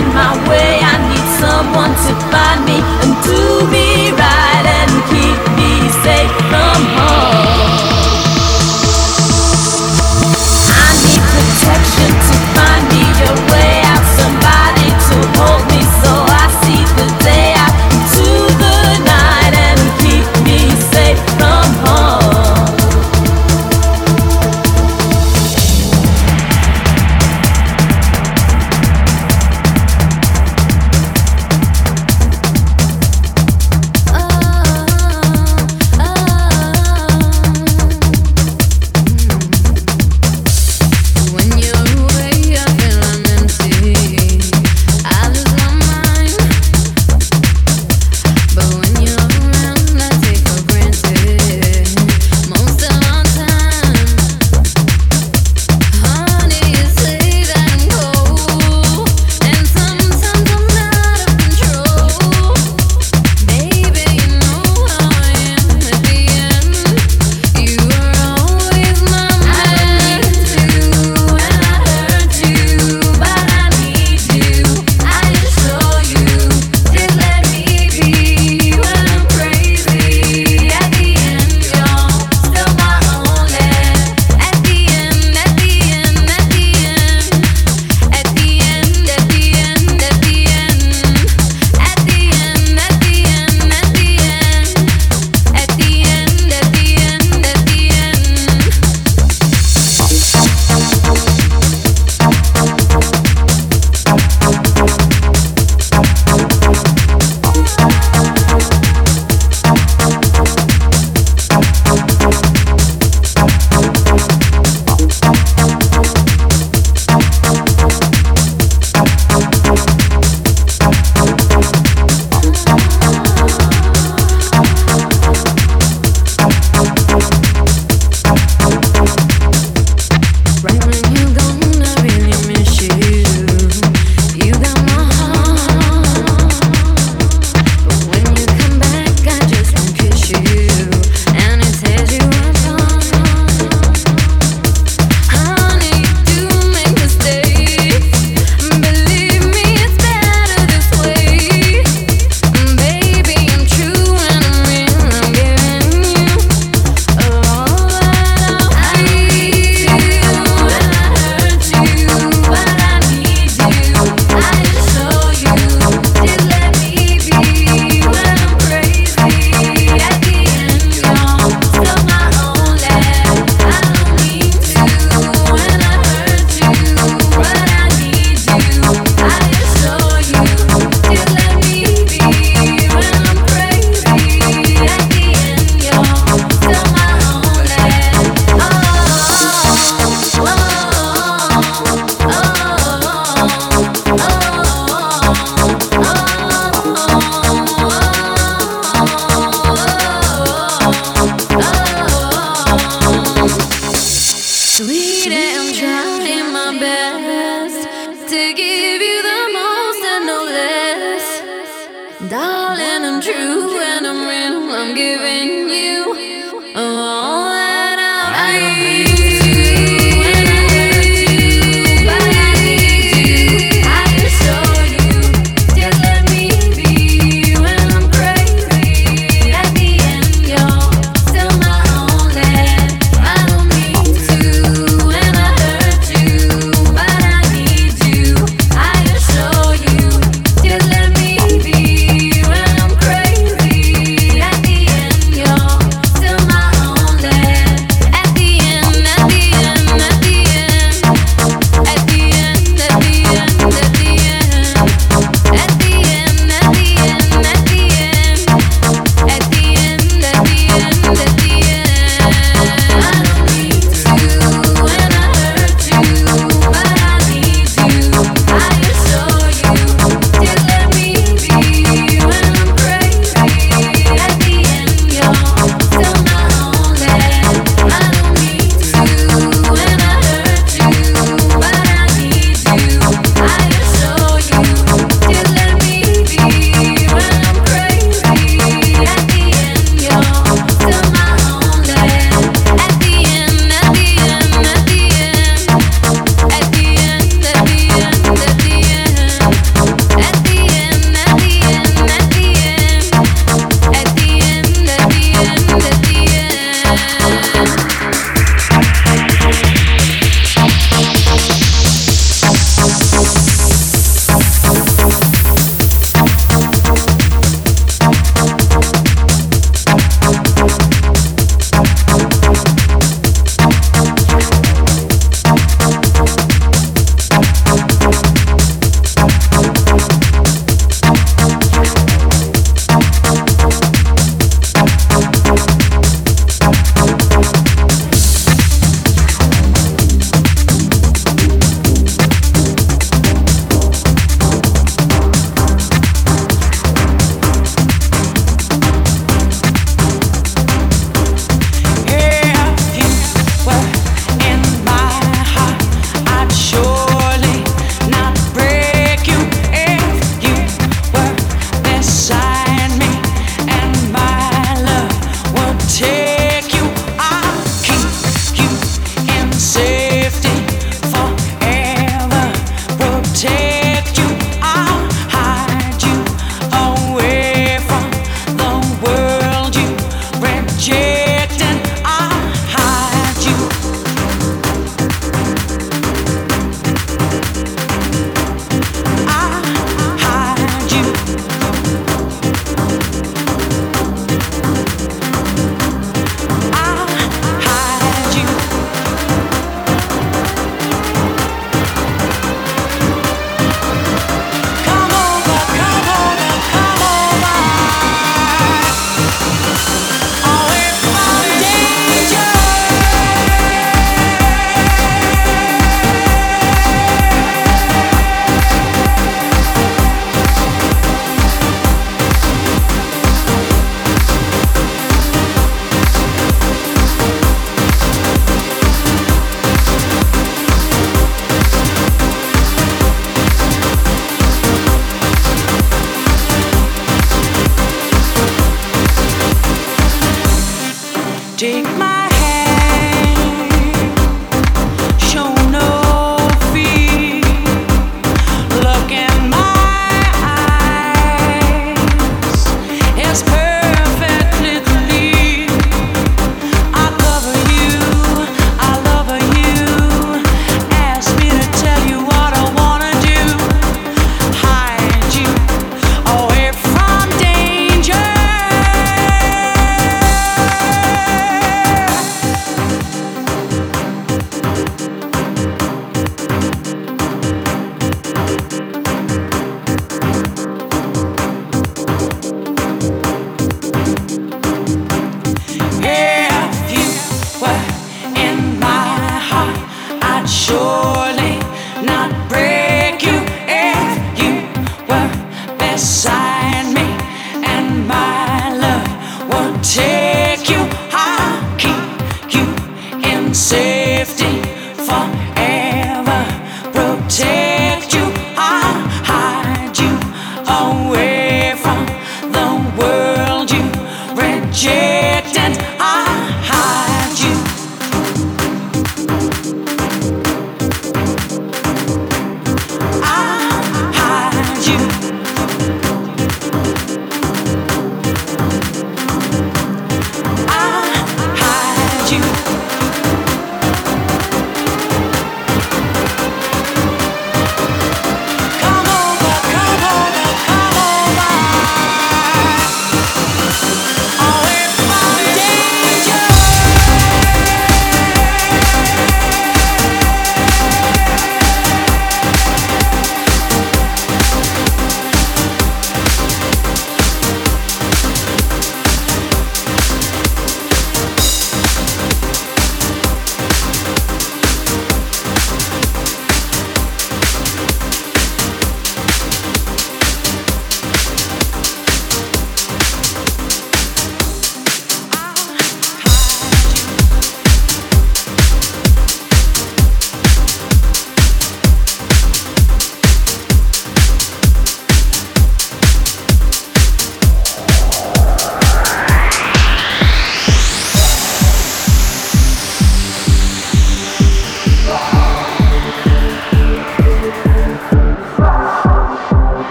in my way. I need someone to find me and do.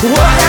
What?